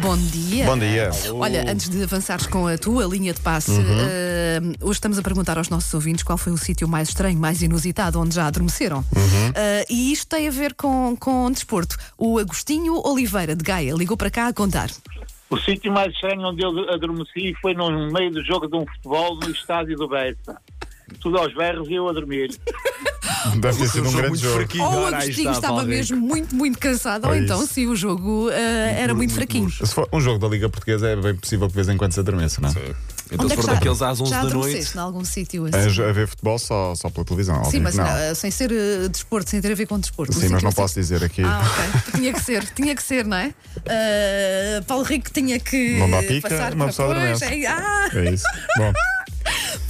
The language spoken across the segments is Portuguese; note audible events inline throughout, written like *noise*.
Bom dia. Bom dia. Olha, antes de avançares com a tua linha de passe, Uhum. eh, hoje estamos a perguntar aos nossos ouvintes qual foi o sítio mais estranho, mais inusitado, onde já adormeceram. Uhum. Eh, e isto tem a ver com, com desporto. O Agostinho Oliveira, de Gaia, ligou para cá a contar. O sítio mais estranho onde eu adormeci foi no meio do jogo de um futebol no estádio do Bessa. Tudo aos berros e eu a dormir. *laughs* Deve ter sido um grande jogo. Ou o Agostinho estava mesmo muito, muito cansado, ou É então sim, o jogo eh, era muito fraquinho. Se for um jogo da Liga Portuguesa, é bem possível que de vez em quando se adormeça, não é? Então, Onde se é que for já- daqueles às 11 já da noite. em algum sítio A, assim? a ver futebol só, só pela televisão. Sim, mas não. eh, sem ser eh, desporto, sem ter a ver com desporto. Sim, mas não assim- posso dizer aqui. Ah, ok. *laughs* tinha que ser, tinha que ser, não é? Uh, Paulo Rico tinha que Não dá pica, passar uma pessoa adormece. É, ah, É isso. Bom, *laughs*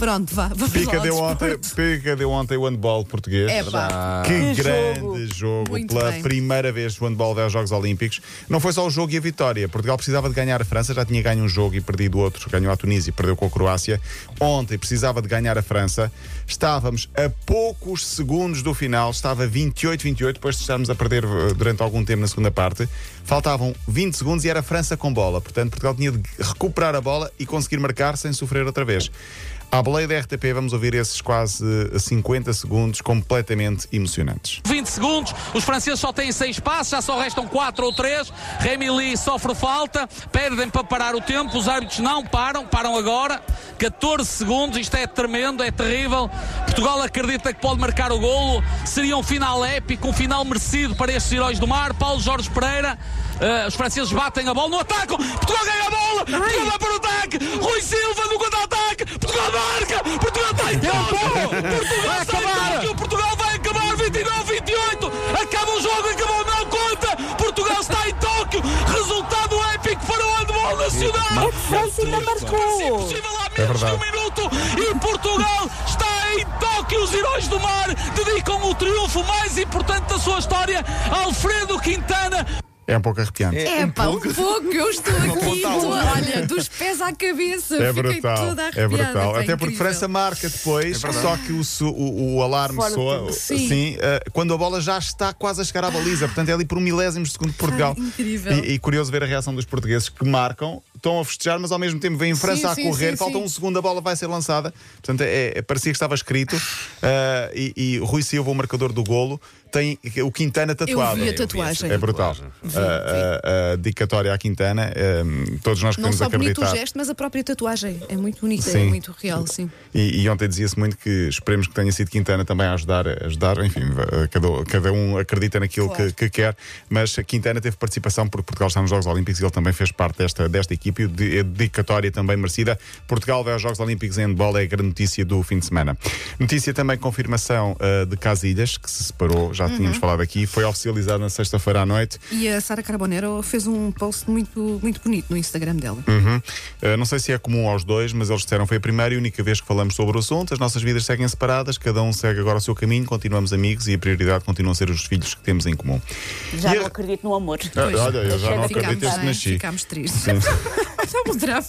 pronto, vá, vamos lá Pica ao deu, ontem. Pica deu ontem o handball português. É pá. Que Que grande jogo, Muito pela bem. primeira vez o handball vai aos Jogos Olímpicos. Não foi só o jogo e a vitória. Portugal precisava de ganhar a França, já tinha ganho um jogo e perdido outro. Ganhou a Tunísia e perdeu com a Croácia. Ontem precisava de ganhar a França. Estávamos a poucos segundos do final, estava 28-28, depois de estarmos a perder eh, durante algum tempo na segunda parte. Faltavam 20 segundos e era a França com bola. Portanto, Portugal tinha de recuperar a bola e conseguir marcar sem sofrer outra vez. À boleia da RTP, vamos ouvir esses quase eh, 50 segundos completamente emocionantes. 20 segundos, os franceses só têm 6 passos, já só restam 4 ou 3. Remy Lee sofre falta, perdem para parar o tempo, os árbitros não param, param agora. 14 segundos, isto é tremendo, é terrível. Portugal acredita que pode marcar o golo, seria um final épico, um final merecido para estes heróis do mar. Paulo Jorge Pereira, eh, os franceses batem a bola no ataque, Portugal ganha a bola, Portugal vai para o ataque, Rui Silva no contra-ataque, Portugal marca, Portugal está em Tóquio, Portugal está em Tóquio, Portugal vai acabar. 29-28, acaba o jogo, acabou, não conta, Portugal está em Tóquio, resultado épico. Para o handball nacional. França ainda marcou! Impossível há É menos de verdade. um minuto. E Portugal está em Tóquio. Os heróis do mar dedicam o triunfo mais importante da sua história. A Alfredo Quintana. É um pouco arrepiante. É pá, um pouco, eu estou aqui, ponta a estou, outra. olha, dos pés à cabeça, É fiquei brutal, toda é brutal. Até porque. França marca depois, só que o, o, o alarme Fora soa. Sim. sim, eh, quando a bola já está quase a chegar à baliza. Portanto, é ali por um milésimo de segundo de Portugal. Ai, incrível. E, e curioso ver a reação dos portugueses que marcam, estão a festejar, mas ao mesmo tempo vem França Sim, a correr, sim, falta sim. um segundo, a bola vai ser lançada. Portanto, é, é- parecia que estava escrito. eh, e, e Rui Silva, o marcador do golo, tem o Quintana Eu tatuado. vi a tatuagem. É brutal. A, a- a dedicatória à Quintana, eh, todos nós Não queremos só bonito acreditar. o gesto, mas a própria tatuagem. É muito bonita, é Sim. muito real, sim. E, e ontem dizia-se muito que esperemos que tenha sido Quintana também a ajudar, ajudar enfim, cada, cada um acredita naquilo Claro. que, que quer, mas a Quintana teve participação porque Portugal está nos Jogos Olímpicos e ele também fez parte desta, desta equipe e de, a dedicatória também merecida. Portugal vai aos Jogos Olímpicos em handball, é a grande notícia do fim de semana. Notícia também confirmação ah, de Casilhas, que se separou, já tínhamos Uhum. falado aqui, foi oficializado na sexta-feira à noite. E a Sara Carbonero fez um post muito, muito bonito no Instagram dela. Uhum. Uh, não sei se é comum aos dois, mas eles disseram foi a primeira e única vez que falamos sobre o assunto. As nossas vidas seguem separadas, cada um segue agora o seu caminho, continuamos amigos e a prioridade continua a ser os filhos que temos em comum. Já E a- não acredito no amor. Ah, olha, eu já não acredito desde que nasci. Ficámos tristes. Sim. *laughs* Um drama.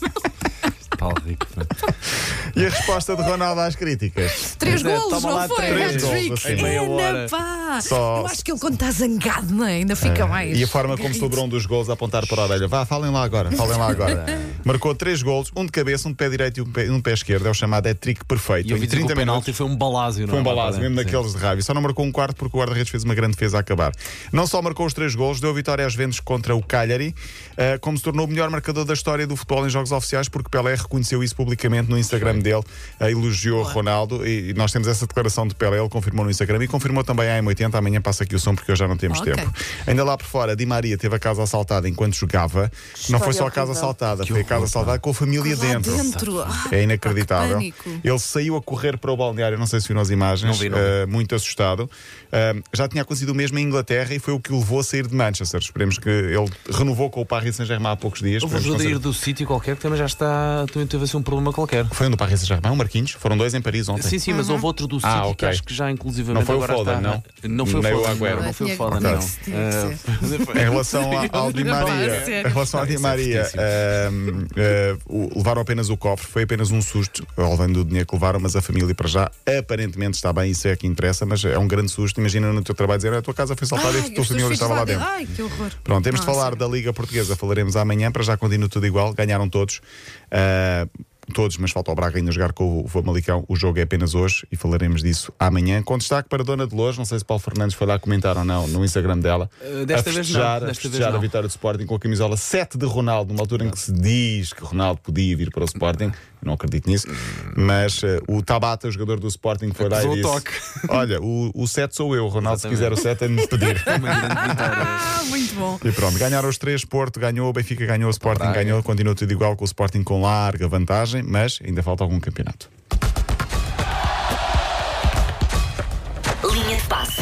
Paulo Rico. *laughs* E a resposta de Ronaldo às críticas? Três Pois é, golos, não foi? três golos, assim. Em meia hora. pá. Só- Eu acho que ele, quando está zangado, não é? ainda fica mais. E a forma como celebrou um dos gols a apontar para a orelha. Vá, falem lá agora, falem lá agora. *laughs* Marcou três gols, um de cabeça, um de pé direito e um de pé, um de pé esquerdo. É o chamado hat-trick perfeito. E eu vi dizer que 30 o penalti minutos. foi um balásio, não Foi um é? balazo, mesmo daqueles de raiva. Só não marcou um quarto porque o guarda-redes fez uma grande defesa a acabar. Não só marcou os três gols, deu vitória às Juventus contra o Cagliari, eh, como se tornou o melhor marcador da história do futebol em jogos oficiais, porque Pelé reconheceu isso publicamente no Instagram dele, eh, elogiou Ronaldo e nós temos essa declaração de Pelé, ele confirmou no Instagram e confirmou também a M80. Amanhã passa aqui o som porque hoje já não temos Ok. tempo. Ainda lá por fora, Di Maria teve a casa assaltada enquanto jogava. não foi só a casa assaltada, foi a casa assaltada com a família dentro. dentro. Ah, É inacreditável. que. Ele saiu a correr para o balneário, não sei se viram as imagens, Não vi, não eh, muito assustado. Eh, já tinha acontecido o mesmo em Inglaterra e foi o que o levou a sair de Manchester. Esperemos que ele renovou com o Paris Saint-Germain há poucos dias. Eu vou Esperemos que ajuda a não ir do sítio qualquer que também já está. Também teve assim um problema qualquer. Foi um do Paris Saint-Germain, o Marquinhos. Foram dois em Paris ontem. Sim, sim, mas houve outro do sítio Ah, que ok. acho que já inclusivamente Não foi o agora Foden, está. não? Não foi o nem o foda, não, não foi o foda, não. Ah, *laughs* Em relação a- *laughs* ao Di Maria, Sério? em relação ao Di é Maria, ah, o- levaram apenas o cofre, foi apenas um susto, levando o dinheiro que levaram, mas a família para já aparentemente está bem, isso é que interessa, mas é um grande susto. Imagina no teu trabalho dizer a tua casa foi saltada e teus família filhos estava lá dentro. Ai, que horror. Pronto, temos de falar da Liga Portuguesa, falaremos amanhã, para já continua tudo igual, ganharam todos. Todos, mas falta o Braga ainda jogar com o Famalicão. O jogo é apenas hoje e falaremos disso amanhã. Com destaque para a Dona de Lourdes, não sei se Paulo Fernandes foi lá comentar ou não no Instagram dela. Uh, desta a vez festejar, não, vez festejar a não. vitória do Sporting com a camisola 7 de Ronaldo, numa altura em que se diz que Ronaldo podia vir para o Sporting. Não acredito nisso. Mas ah, o Tabata, o jogador do Sporting, foi lá e disse: toque. *laughs* Olha, o, o 7 sou eu, Ronaldo, se quiser o 7 é me pedir. *laughs* Vitória. Ah, muito bom. E pronto, ganharam os três, Porto ganhou, o Benfica ganhou, o Sporting Braga. ganhou, continua tudo igual com o Sporting com larga vantagem, mas ainda falta algum campeonato. Linha de passe.